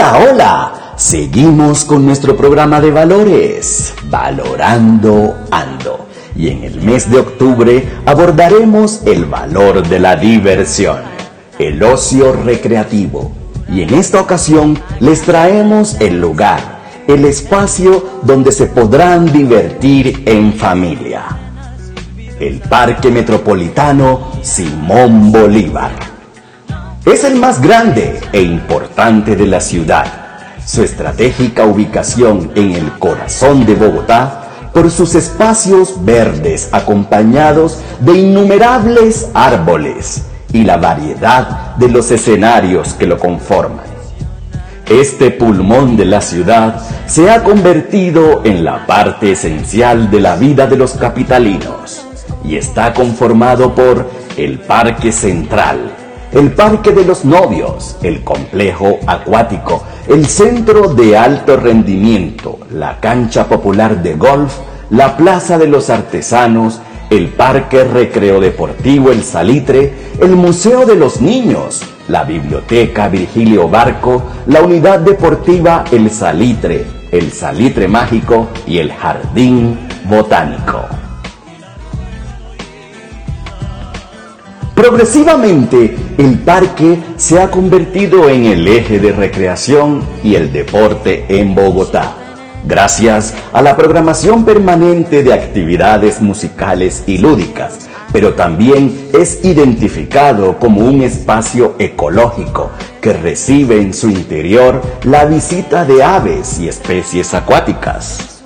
Hola, hola. Seguimos con nuestro programa de valores, Valorando Ando. Y en el mes de octubre abordaremos el valor de la diversión, el ocio recreativo. Y en esta ocasión les traemos el lugar, el espacio donde se podrán divertir en familia. El Parque Metropolitano Simón Bolívar. Es el más grande e importante de la ciudad. Su estratégica ubicación en el corazón de Bogotá por sus espacios verdes acompañados de innumerables árboles y la variedad de los escenarios que lo conforman. Este pulmón de la ciudad se ha convertido en la parte esencial de la vida de los capitalinos y está conformado por el Parque Central, el Parque de los Novios, el Complejo Acuático, el Centro de Alto Rendimiento, la Cancha Popular de Golf, la Plaza de los Artesanos, el Parque Recreo Deportivo El Salitre, el Museo de los Niños, la Biblioteca Virgilio Barco, la Unidad Deportiva El Salitre, el Salitre Mágico y el Jardín Botánico. Progresivamente, el parque se ha convertido en el eje de recreación y el deporte en Bogotá, gracias a la programación permanente de actividades musicales y lúdicas, pero también es identificado como un espacio ecológico que recibe en su interior la visita de aves y especies acuáticas.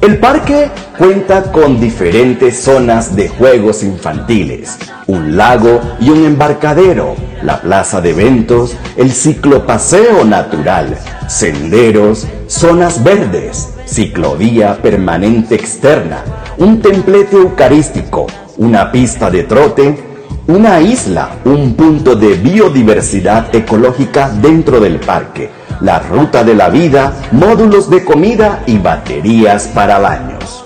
El parque cuenta con diferentes zonas de juegos infantiles, un lago y un embarcadero, la plaza de eventos, el ciclopaseo natural, senderos, zonas verdes, ciclovía permanente externa, un templete eucarístico, una pista de trote, una isla, un punto de biodiversidad ecológica dentro del parque, la ruta de la vida, módulos de comida y baterías para baños.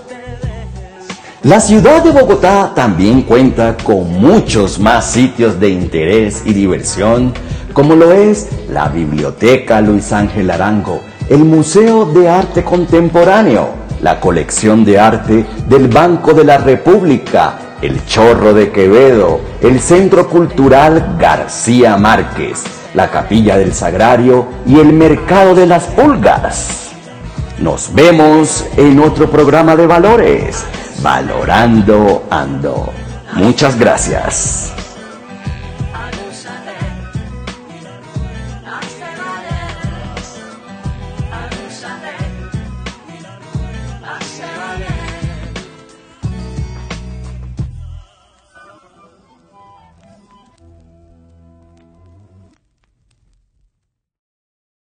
La ciudad de Bogotá también cuenta con muchos más sitios de interés y diversión, como lo es la Biblioteca Luis Ángel Arango, el Museo de Arte Contemporáneo, la colección de arte del Banco de la República, el Chorro de Quevedo, el Centro Cultural García Márquez, la Capilla del Sagrario y el Mercado de las Pulgas. Nos vemos en otro programa de valores, Valorando Ando. Muchas gracias.